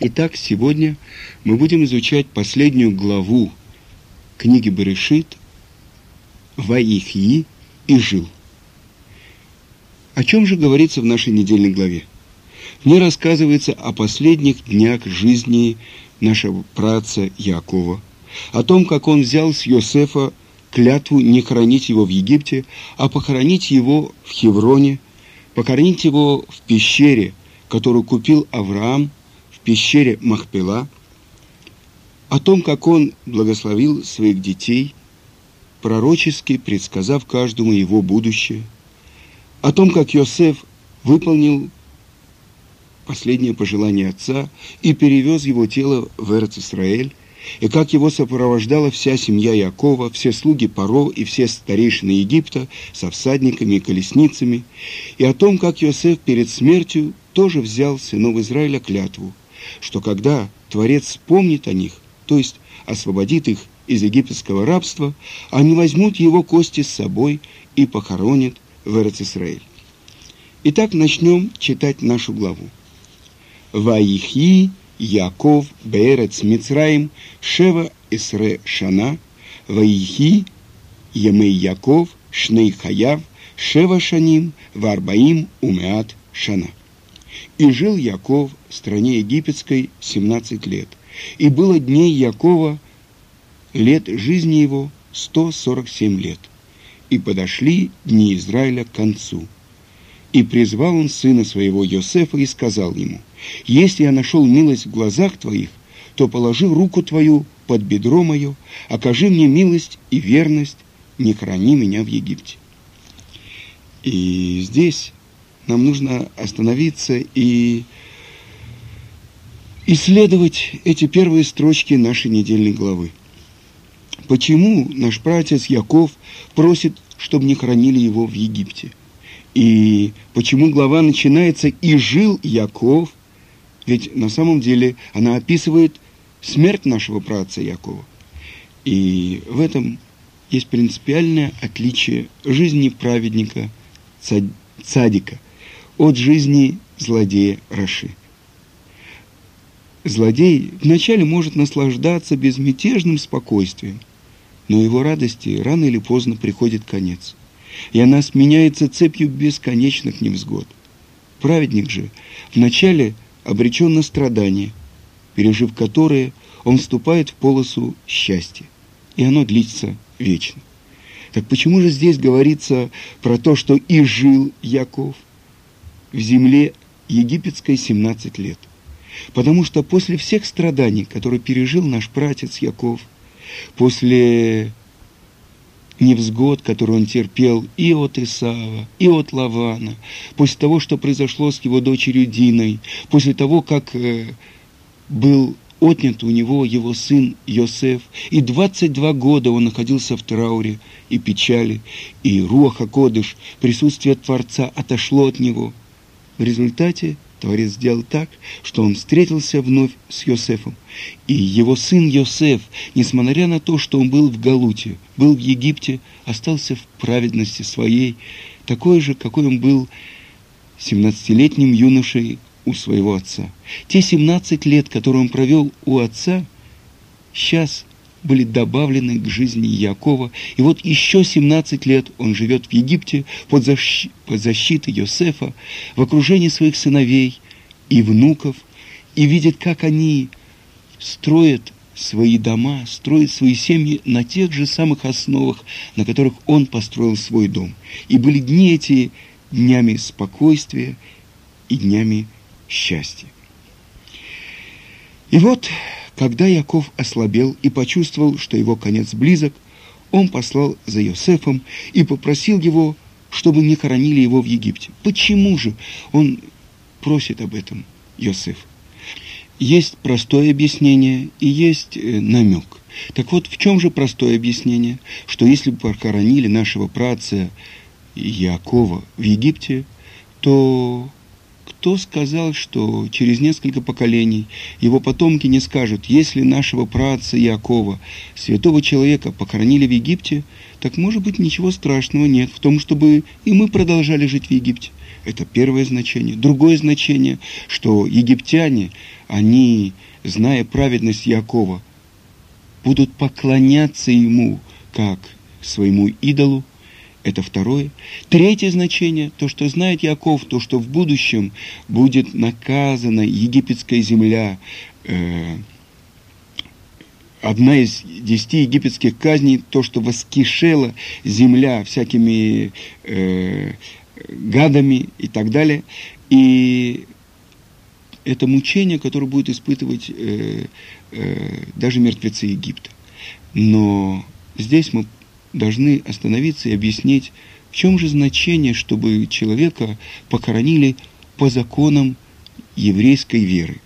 Итак, сегодня мы будем изучать последнюю главу книги Берешит «Ваихи» и «Жил». О чем же говорится в нашей недельной главе? В ней рассказывается о последних днях жизни нашего праца Якова, о том, как он взял с Йосефа клятву не хранить его в Египте, а похоронить его в Хевроне, похоронить его в пещере, которую купил Авраам пещере Махпела, о том, как он благословил своих детей, пророчески предсказав каждому его будущее, о том, как Йосеф выполнил последнее пожелание отца и перевез его тело в Эрц-Исраэль, и как его сопровождала вся семья Якова, все слуги Паро и все старейшины Египта со всадниками и колесницами, и о том, как Иосиф перед смертью тоже взял сынов Израиля клятву, что когда Творец вспомнит о них, то есть освободит их из египетского рабства, они возьмут его кости с собой и похоронят в Эрец-Исраэль. Итак, начнем читать нашу главу. «Ваихи Яков Беерец Мицраим Шева Исре Шана Ваихи Емей Яков Шней Хаяв Шева Шаним Варбаим Умеат Шана. И жил Яков в стране египетской семнадцать лет. И было дней Якова лет жизни его сто сорок семь лет. И подошли дни Израиля к концу. И призвал он сына своего Йосефа и сказал ему, если я нашел милость в глазах твоих, то положи руку твою под бедро мое, окажи мне милость и верность, не храни меня в Египте. И здесь нам нужно остановиться и исследовать эти первые строчки нашей недельной главы. Почему наш братец Яков просит, чтобы не хранили его в Египте? И почему глава начинается «И жил Яков ведь на самом деле она описывает смерть нашего праца Якова. И в этом есть принципиальное отличие жизни праведника цадика от жизни злодея Раши. Злодей вначале может наслаждаться безмятежным спокойствием, но его радости рано или поздно приходит конец, и она сменяется цепью бесконечных невзгод. Праведник же вначале – обречен на страдания, пережив которые он вступает в полосу счастья, и оно длится вечно. Так почему же здесь говорится про то, что и жил Яков в земле египетской 17 лет? Потому что после всех страданий, которые пережил наш пратец Яков, после невзгод, которые он терпел и от Исаава, и от Лавана, после того, что произошло с его дочерью Диной, после того, как э, был отнят у него его сын Йосеф, и 22 года он находился в трауре и печали, и Руаха Кодыш, присутствие Творца отошло от него. В результате Творец сделал так, что он встретился вновь с Йосефом. И его сын Йосеф, несмотря на то, что он был в Галуте, был в Египте, остался в праведности своей, такой же, какой он был 17-летним юношей у своего отца. Те 17 лет, которые он провел у отца, сейчас были добавлены к жизни Якова. И вот еще 17 лет он живет в Египте под, защ... под защитой Йосефа, в окружении своих сыновей и внуков, и видит, как они строят свои дома, строят свои семьи на тех же самых основах, на которых он построил свой дом. И были дни эти днями спокойствия и днями счастья. И вот когда Яков ослабел и почувствовал, что его конец близок, он послал за Йосефом и попросил его, чтобы не хоронили его в Египте. Почему же он просит об этом Йосеф? Есть простое объяснение и есть э, намек. Так вот, в чем же простое объяснение? Что если бы похоронили нашего праца Якова в Египте, то кто сказал, что через несколько поколений его потомки не скажут, если нашего праца Якова, святого человека, похоронили в Египте, так, может быть, ничего страшного нет в том, чтобы и мы продолжали жить в Египте. Это первое значение. Другое значение, что египтяне, они, зная праведность Якова, будут поклоняться ему как своему идолу. Это второе. Третье значение, то, что знает Яков, то, что в будущем будет наказана египетская земля, э, одна из десяти египетских казней, то, что воскишела земля всякими э, гадами и так далее. И это мучение, которое будет испытывать э, э, даже мертвецы Египта. Но здесь мы должны остановиться и объяснить, в чем же значение, чтобы человека похоронили по законам еврейской веры.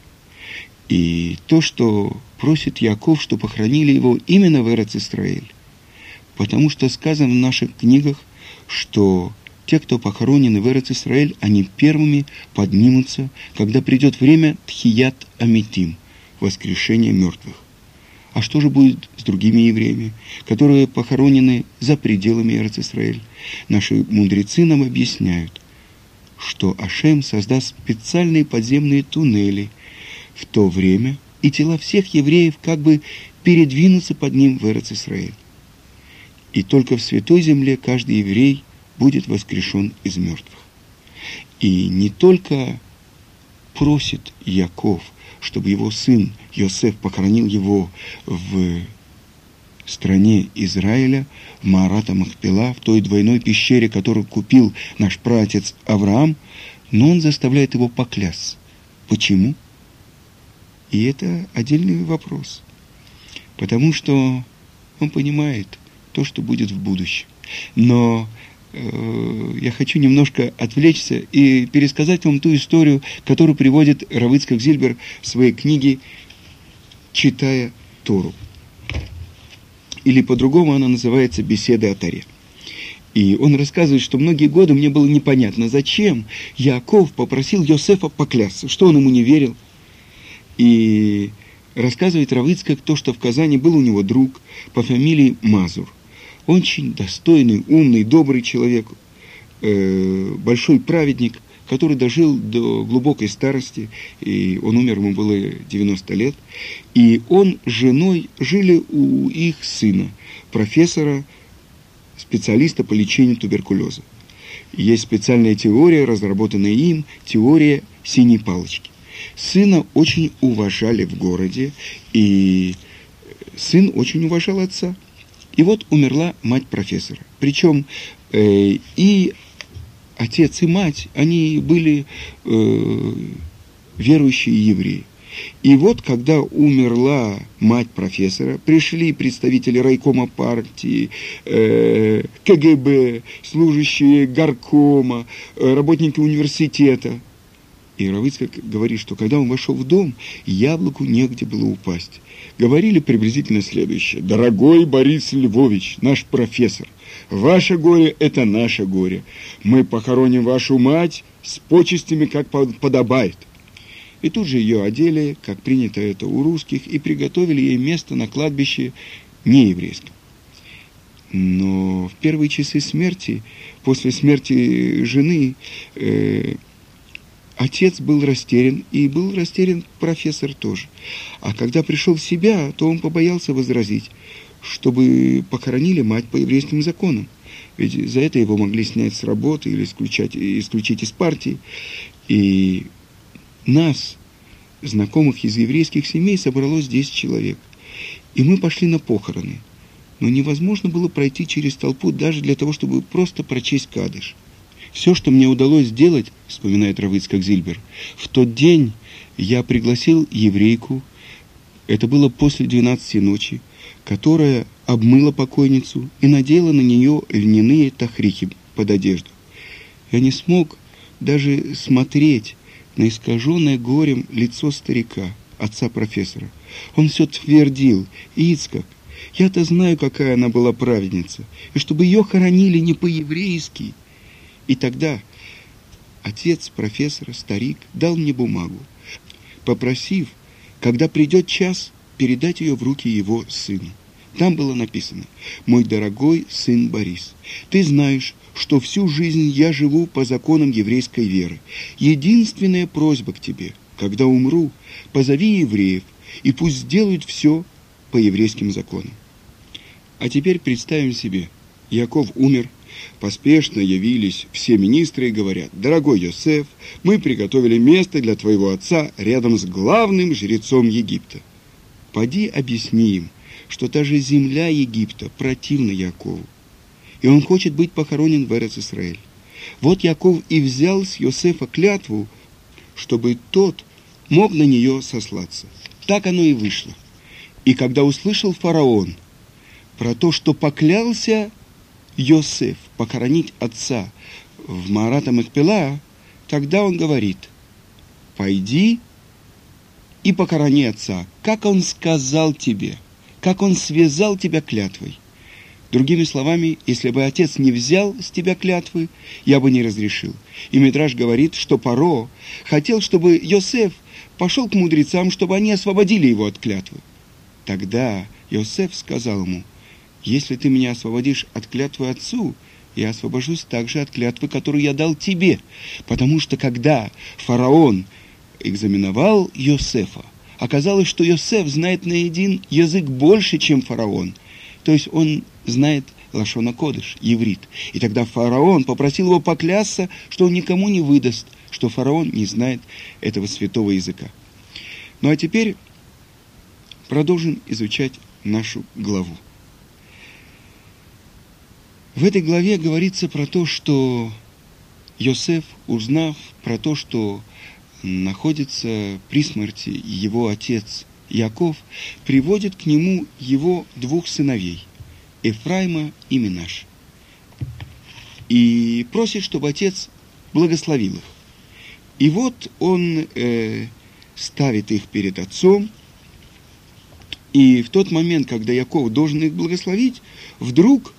И то, что просит Яков, что похоронили его именно в Эрец Исраэль. Потому что сказано в наших книгах, что те, кто похоронены в Эрец Исраэль, они первыми поднимутся, когда придет время Тхият Амитим, воскрешения мертвых. А что же будет с другими евреями, которые похоронены за пределами Эрец Исраэль? Наши мудрецы нам объясняют, что Ашем создаст специальные подземные туннели в то время, и тела всех евреев как бы передвинутся под ним в Исраэль. И только в Святой Земле каждый еврей будет воскрешен из мертвых. И не только просит Яков, чтобы его сын Йосеф похоронил его в стране Израиля, в Маарата Махпила, в той двойной пещере, которую купил наш праотец Авраам, но он заставляет его поклясться. Почему? И это отдельный вопрос. Потому что он понимает то, что будет в будущем. Но я хочу немножко отвлечься и пересказать вам ту историю, которую приводит Равыцкак Зильбер в своей книге «Читая Тору». Или по-другому она называется «Беседы о Торе». И он рассказывает, что многие годы мне было непонятно, зачем Яков попросил Йосефа поклясться, что он ему не верил – и рассказывает Равыцкак то, что в Казани был у него друг по фамилии Мазур. Очень достойный, умный, добрый человек, э, большой праведник, который дожил до глубокой старости, и он умер, ему было 90 лет. И он с женой жили у их сына, профессора, специалиста по лечению туберкулеза. Есть специальная теория, разработанная им, теория синей палочки. Сына очень уважали в городе, и сын очень уважал отца. И вот умерла мать профессора. Причем э, и отец, и мать, они были э, верующие евреи. И вот, когда умерла мать профессора, пришли представители райкома партии, э, КГБ, служащие горкома, э, работники университета – и Равыцкак говорит, что когда он вошел в дом, яблоку негде было упасть. Говорили приблизительно следующее. «Дорогой Борис Львович, наш профессор, ваше горе – это наше горе. Мы похороним вашу мать с почестями, как подобает». И тут же ее одели, как принято это у русских, и приготовили ей место на кладбище нееврейском. Но в первые часы смерти, после смерти жены, э, Отец был растерян, и был растерян профессор тоже. А когда пришел в себя, то он побоялся возразить, чтобы похоронили мать по еврейским законам. Ведь за это его могли снять с работы или исключать, исключить из партии. И нас, знакомых из еврейских семей, собралось 10 человек. И мы пошли на похороны. Но невозможно было пройти через толпу даже для того, чтобы просто прочесть кадыш. Все, что мне удалось сделать, вспоминает Равыцкак Зильбер, в тот день я пригласил еврейку, это было после 12 ночи, которая обмыла покойницу и надела на нее льняные тахрихи под одежду. Я не смог даже смотреть на искаженное горем лицо старика, отца профессора. Он все твердил, Ицкак, я-то знаю, какая она была праведница, и чтобы ее хоронили не по-еврейски, и тогда отец профессора, старик, дал мне бумагу, попросив, когда придет час, передать ее в руки его сына. Там было написано «Мой дорогой сын Борис, ты знаешь, что всю жизнь я живу по законам еврейской веры. Единственная просьба к тебе, когда умру, позови евреев, и пусть сделают все по еврейским законам. А теперь представим себе, Яков умер, поспешно явились все министры и говорят, «Дорогой Йосеф, мы приготовили место для твоего отца рядом с главным жрецом Египта. Поди объясни им, что та же земля Египта противна Якову, и он хочет быть похоронен в Эрец Исраэль. Вот Яков и взял с Йосефа клятву, чтобы тот мог на нее сослаться. Так оно и вышло. И когда услышал фараон про то, что поклялся Йосеф похоронить отца в Марата Махпела, тогда он говорит, пойди и похорони отца, как он сказал тебе, как он связал тебя клятвой. Другими словами, если бы отец не взял с тебя клятвы, я бы не разрешил. И Митраж говорит, что Паро хотел, чтобы Йосеф пошел к мудрецам, чтобы они освободили его от клятвы. Тогда Йосеф сказал ему, если ты меня освободишь от клятвы отцу, я освобожусь также от клятвы, которую я дал тебе. Потому что когда фараон экзаменовал Йосефа, оказалось, что Йосеф знает на один язык больше, чем фараон. То есть он знает Лашона Кодыш, еврит. И тогда фараон попросил его поклясться, что он никому не выдаст, что фараон не знает этого святого языка. Ну а теперь продолжим изучать нашу главу. В этой главе говорится про то, что Йосеф, узнав про то, что находится при смерти его отец Яков, приводит к нему его двух сыновей, Ефраима и Минаш, и просит, чтобы отец благословил их. И вот он э, ставит их перед отцом, и в тот момент, когда Яков должен их благословить, вдруг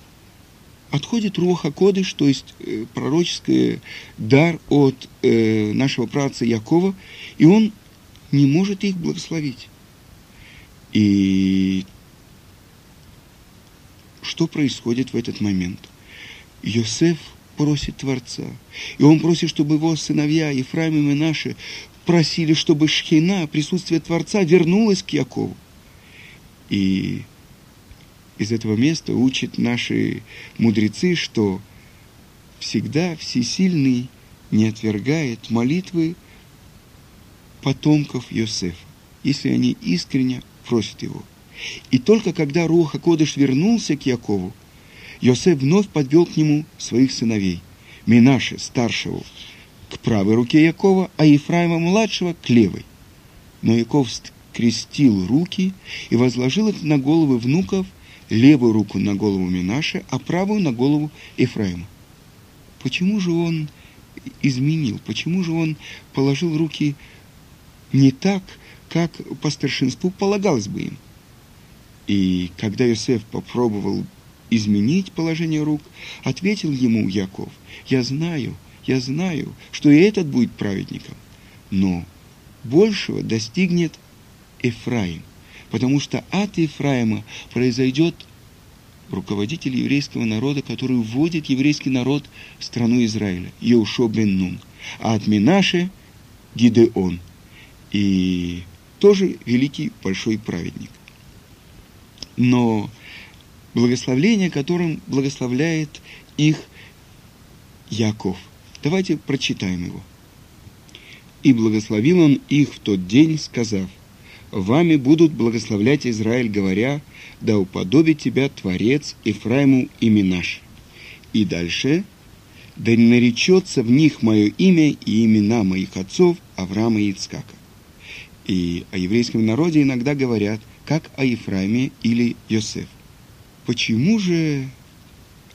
отходит Руха Кодыш, то есть э, пророческий дар от э, нашего праца Якова, и он не может их благословить. И что происходит в этот момент? Йосеф просит Творца, и он просит, чтобы его сыновья Ефраим и Менаше просили, чтобы Шхина, присутствие Творца, вернулась к Якову. И из этого места учат наши мудрецы, что всегда всесильный не отвергает молитвы потомков Йосефа, если они искренне просят его. И только когда Руха Кодыш вернулся к Якову, Йосеф вновь подвел к нему своих сыновей, Минаше, старшего, к правой руке Якова, а Ефраима, младшего, к левой. Но Яков скрестил руки и возложил их на головы внуков левую руку на голову Минаше, а правую на голову Ефраима. Почему же он изменил? Почему же он положил руки не так, как по старшинству полагалось бы им? И когда Иосиф попробовал изменить положение рук, ответил ему Яков, «Я знаю, я знаю, что и этот будет праведником, но большего достигнет Ефраим потому что от Ефраима произойдет руководитель еврейского народа, который вводит еврейский народ в страну Израиля, Еушо бен Нун, а от Минаше – Гидеон, и тоже великий большой праведник. Но благословление, которым благословляет их Яков. Давайте прочитаем его. «И благословил он их в тот день, сказав – вами будут благословлять Израиль, говоря, да уподобит тебя Творец Ефраиму и Минаш. И дальше, да наречется в них мое имя и имена моих отцов Авраама и Ицкака. И о еврейском народе иногда говорят, как о Ефраиме или Йосеф. Почему же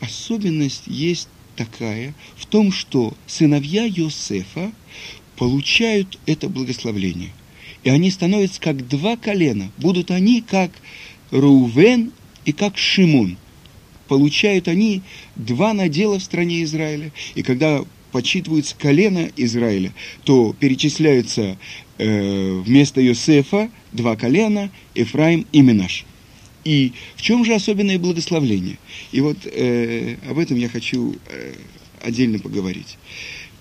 особенность есть такая в том, что сыновья Йосефа получают это благословление? И они становятся как два колена. Будут они как Рувен и как Шимун. Получают они два надела в стране Израиля. И когда подсчитываются колена Израиля, то перечисляются э, вместо Йосефа два колена, Ефраим и Минаш. И в чем же особенное благословление? И вот э, об этом я хочу э, отдельно поговорить.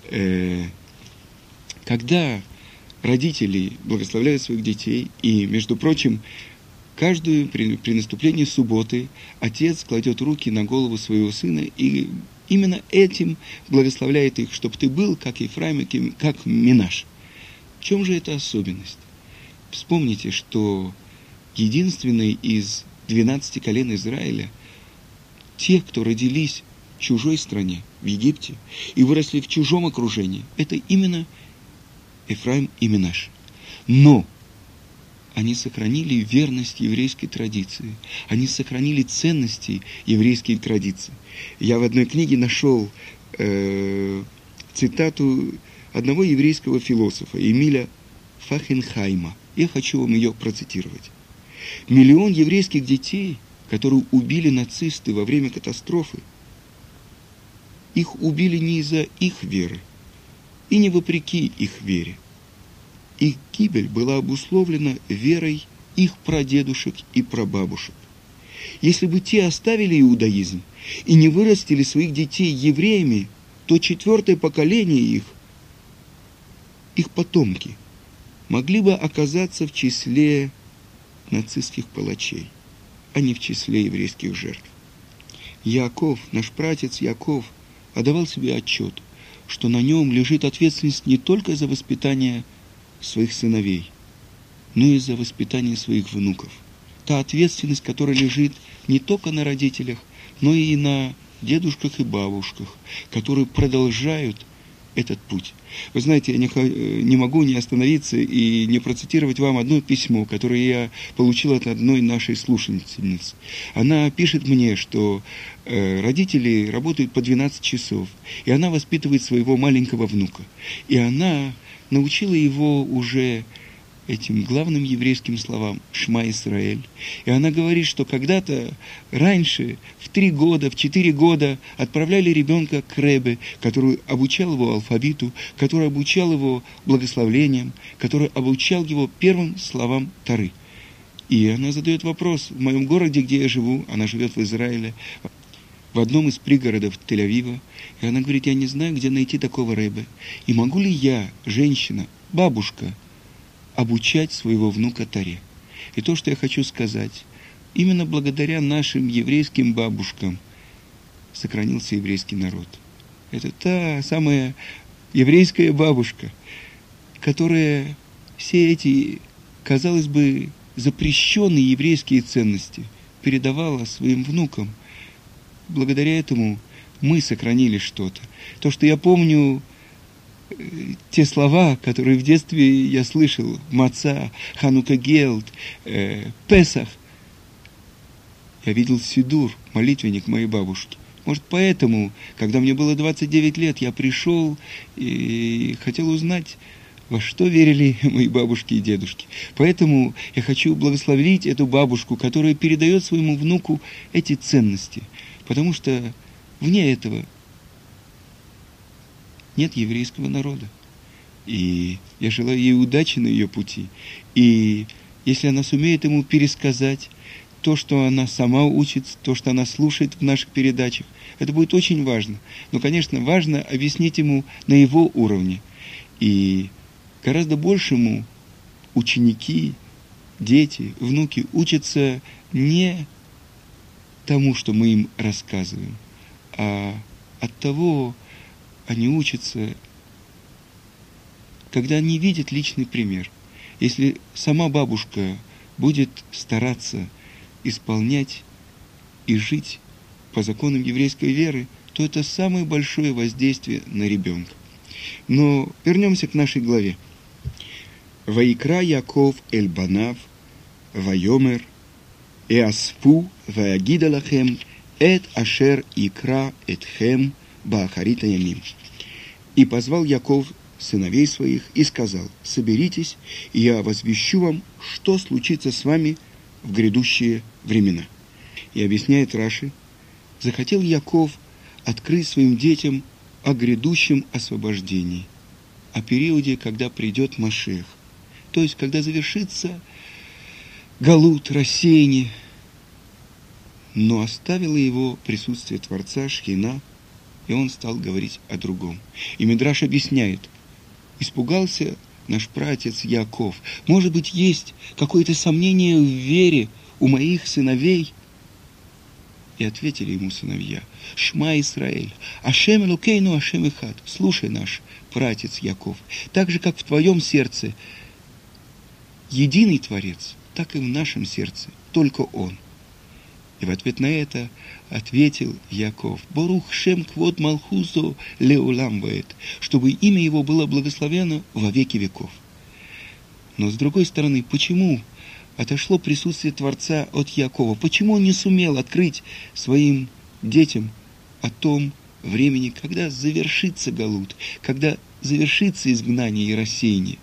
Э, когда родители благословляют своих детей, и, между прочим, каждую при, при наступлении субботы отец кладет руки на голову своего сына и именно этим благословляет их, чтобы ты был, как Ефраим, как Минаш. В чем же эта особенность? Вспомните, что единственный из 12 колен Израиля, те, кто родились в чужой стране, в Египте, и выросли в чужом окружении, это именно Ефраим и Минаш. Но они сохранили верность еврейской традиции, они сохранили ценности еврейской традиции. Я в одной книге нашел э, цитату одного еврейского философа, Эмиля Фахенхайма. Я хочу вам ее процитировать. Миллион еврейских детей, которые убили нацисты во время катастрофы, их убили не из-за их веры и не вопреки их вере. Их гибель была обусловлена верой их прадедушек и прабабушек. Если бы те оставили иудаизм и не вырастили своих детей евреями, то четвертое поколение их, их потомки, могли бы оказаться в числе нацистских палачей, а не в числе еврейских жертв. Яков, наш пратец Яков, отдавал себе отчет, что на нем лежит ответственность не только за воспитание своих сыновей, но и за воспитание своих внуков. Та ответственность, которая лежит не только на родителях, но и на дедушках и бабушках, которые продолжают этот путь. Вы знаете, я не, не могу не остановиться и не процитировать вам одно письмо, которое я получил от одной нашей слушательницы. Она пишет мне, что э, родители работают по 12 часов, и она воспитывает своего маленького внука. И она научила его уже этим главным еврейским словам «Шма Исраэль». И она говорит, что когда-то раньше, в три года, в четыре года отправляли ребенка к Ребе, который обучал его алфавиту, который обучал его благословлениям, который обучал его первым словам Тары. И она задает вопрос, в моем городе, где я живу, она живет в Израиле, в одном из пригородов Тель-Авива, и она говорит, я не знаю, где найти такого Рэбе. И могу ли я, женщина, бабушка, обучать своего внука Таре? И то, что я хочу сказать, именно благодаря нашим еврейским бабушкам сохранился еврейский народ. Это та самая еврейская бабушка, которая все эти, казалось бы, запрещенные еврейские ценности передавала своим внукам – благодаря этому мы сохранили что-то. То, что я помню, те слова, которые в детстве я слышал, Маца, Ханука Гелд, э, Песах, я видел Сидур, молитвенник моей бабушки. Может, поэтому, когда мне было 29 лет, я пришел и хотел узнать, во что верили мои бабушки и дедушки. Поэтому я хочу благословить эту бабушку, которая передает своему внуку эти ценности – Потому что вне этого нет еврейского народа. И я желаю ей удачи на ее пути. И если она сумеет ему пересказать то, что она сама учится, то, что она слушает в наших передачах, это будет очень важно. Но, конечно, важно объяснить ему на его уровне. И гораздо большему ученики, дети, внуки учатся не тому, что мы им рассказываем, а от того они учатся, когда они видят личный пример. Если сама бабушка будет стараться исполнять и жить по законам еврейской веры, то это самое большое воздействие на ребенка. Но вернемся к нашей главе. Ваикра Яков Эльбанав, Вайомер, Эасфу ваягида лахем эт ашер икра этхем баахарита ямим. И позвал Яков сыновей своих и сказал, соберитесь, и я возвещу вам, что случится с вами в грядущие времена. И объясняет Раши, захотел Яков открыть своим детям о грядущем освобождении, о периоде, когда придет Машех, то есть когда завершится галут, рассеяние, но оставило его присутствие Творца Шхина, и он стал говорить о другом. И Мидраш объясняет, испугался наш пратец Яков. Может быть, есть какое-то сомнение в вере у моих сыновей? И ответили ему сыновья, Шма Исраэль, Ашем Элукейну Ашем Ихад, слушай наш пратец Яков, так же, как в твоем сердце единый Творец, так и в нашем сердце только Он – и в ответ на это ответил Яков, «Борух Шем Квод Малхузо Леулам чтобы имя его было благословено во веки веков». Но с другой стороны, почему отошло присутствие Творца от Якова? Почему он не сумел открыть своим детям о том времени, когда завершится Галут, когда завершится изгнание и рассеяние?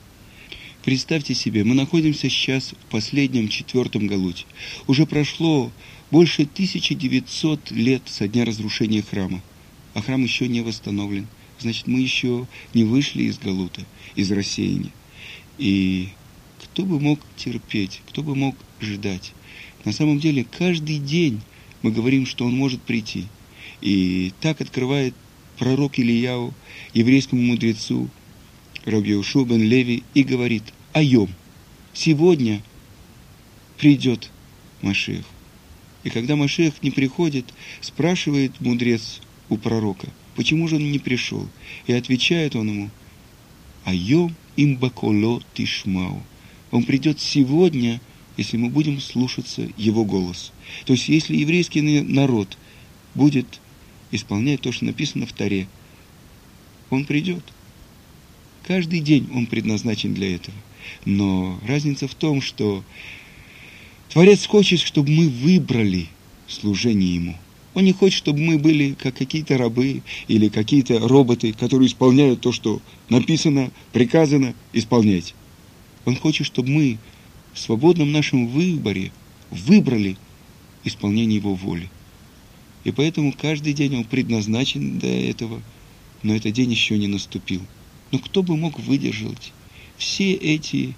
Представьте себе, мы находимся сейчас в последнем четвертом Галуте. Уже прошло больше 1900 лет со дня разрушения храма, а храм еще не восстановлен. Значит, мы еще не вышли из Галута, из рассеяния. И кто бы мог терпеть, кто бы мог ждать? На самом деле, каждый день мы говорим, что он может прийти. И так открывает пророк Ильяу еврейскому мудрецу Рабиушу бен Леви и говорит, «Айом, сегодня придет Машех». И когда Машех не приходит, спрашивает мудрец у пророка, почему же он не пришел? И отвечает он ему, «Айом имбаколо тишмау». Он придет сегодня, если мы будем слушаться его голос. То есть, если еврейский народ будет исполнять то, что написано в Таре, он придет. Каждый день он предназначен для этого. Но разница в том, что Творец хочет, чтобы мы выбрали служение Ему. Он не хочет, чтобы мы были как какие-то рабы или какие-то роботы, которые исполняют то, что написано, приказано исполнять. Он хочет, чтобы мы в свободном нашем выборе выбрали исполнение Его воли. И поэтому каждый день он предназначен для этого, но этот день еще не наступил. Но кто бы мог выдержать все эти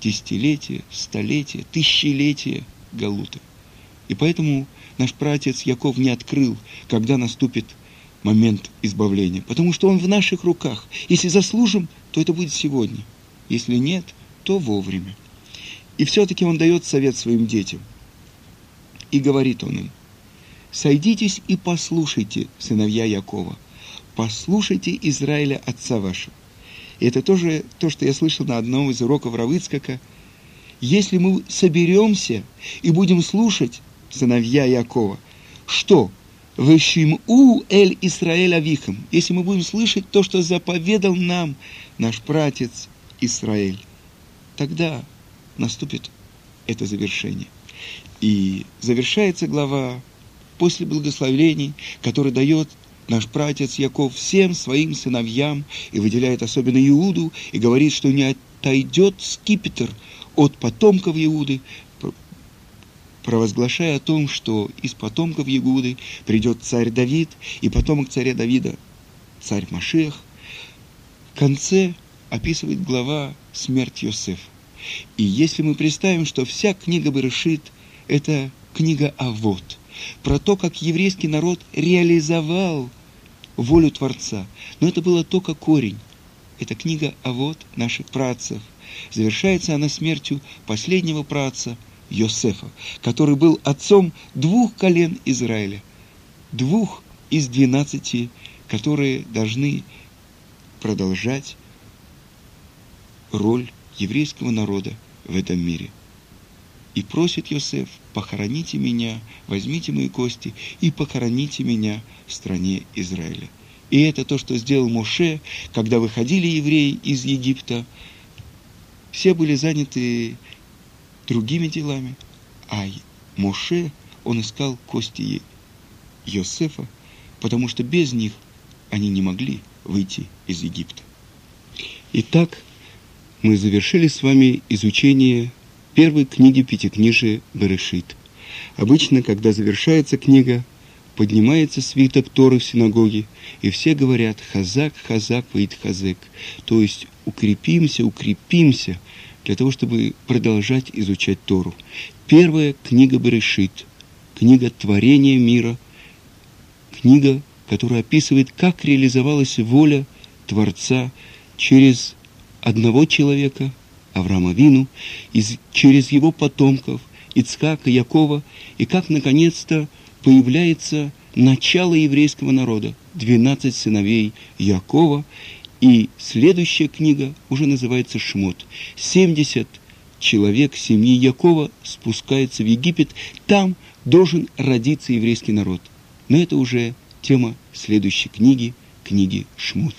десятилетия, столетия, тысячелетия Галута. И поэтому наш праотец Яков не открыл, когда наступит момент избавления, потому что он в наших руках. Если заслужим, то это будет сегодня. Если нет, то вовремя. И все-таки он дает совет своим детям. И говорит он им, «Сойдитесь и послушайте, сыновья Якова, послушайте Израиля, отца вашего. И это тоже то, что я слышал на одном из уроков Равыцкака. Если мы соберемся и будем слушать сыновья Якова, что? Вышим у эль Исраэль Авихам. Если мы будем слышать то, что заповедал нам наш пратец Израиль, тогда наступит это завершение. И завершается глава после благословений, который дает наш пратец Яков всем своим сыновьям и выделяет особенно Иуду и говорит, что не отойдет скипетр от потомков Иуды, провозглашая о том, что из потомков Иуды придет царь Давид и потомок царя Давида, царь Машех. В конце описывает глава смерть Йосеф. И если мы представим, что вся книга Берешит – это книга Авод, про то, как еврейский народ реализовал волю Творца. Но это было только корень. Это книга «А вот наших працев». Завершается она смертью последнего праца Йосефа, который был отцом двух колен Израиля, двух из двенадцати, которые должны продолжать роль еврейского народа в этом мире. И просит Йосеф, похороните меня, возьмите мои кости и похороните меня в стране Израиля. И это то, что сделал Моше, когда выходили евреи из Египта. Все были заняты другими делами, а Моше, он искал кости Йосефа, потому что без них они не могли выйти из Египта. Итак, мы завершили с вами изучение первой книги Пятикнижия Берешит. Обычно, когда завершается книга, поднимается свиток Торы в синагоге, и все говорят «Хазак, Хазак, Ваид Хазек», то есть укрепимся, укрепимся, для того, чтобы продолжать изучать Тору. Первая книга Берешит, книга творения мира, книга, которая описывает, как реализовалась воля Творца через одного человека, Авраама Вину, из, через его потомков, Ицкака, Якова, и как, наконец-то, появляется начало еврейского народа, 12 сыновей Якова, и следующая книга уже называется Шмот. 70 человек семьи Якова спускается в Египет, там должен родиться еврейский народ. Но это уже тема следующей книги, книги Шмот.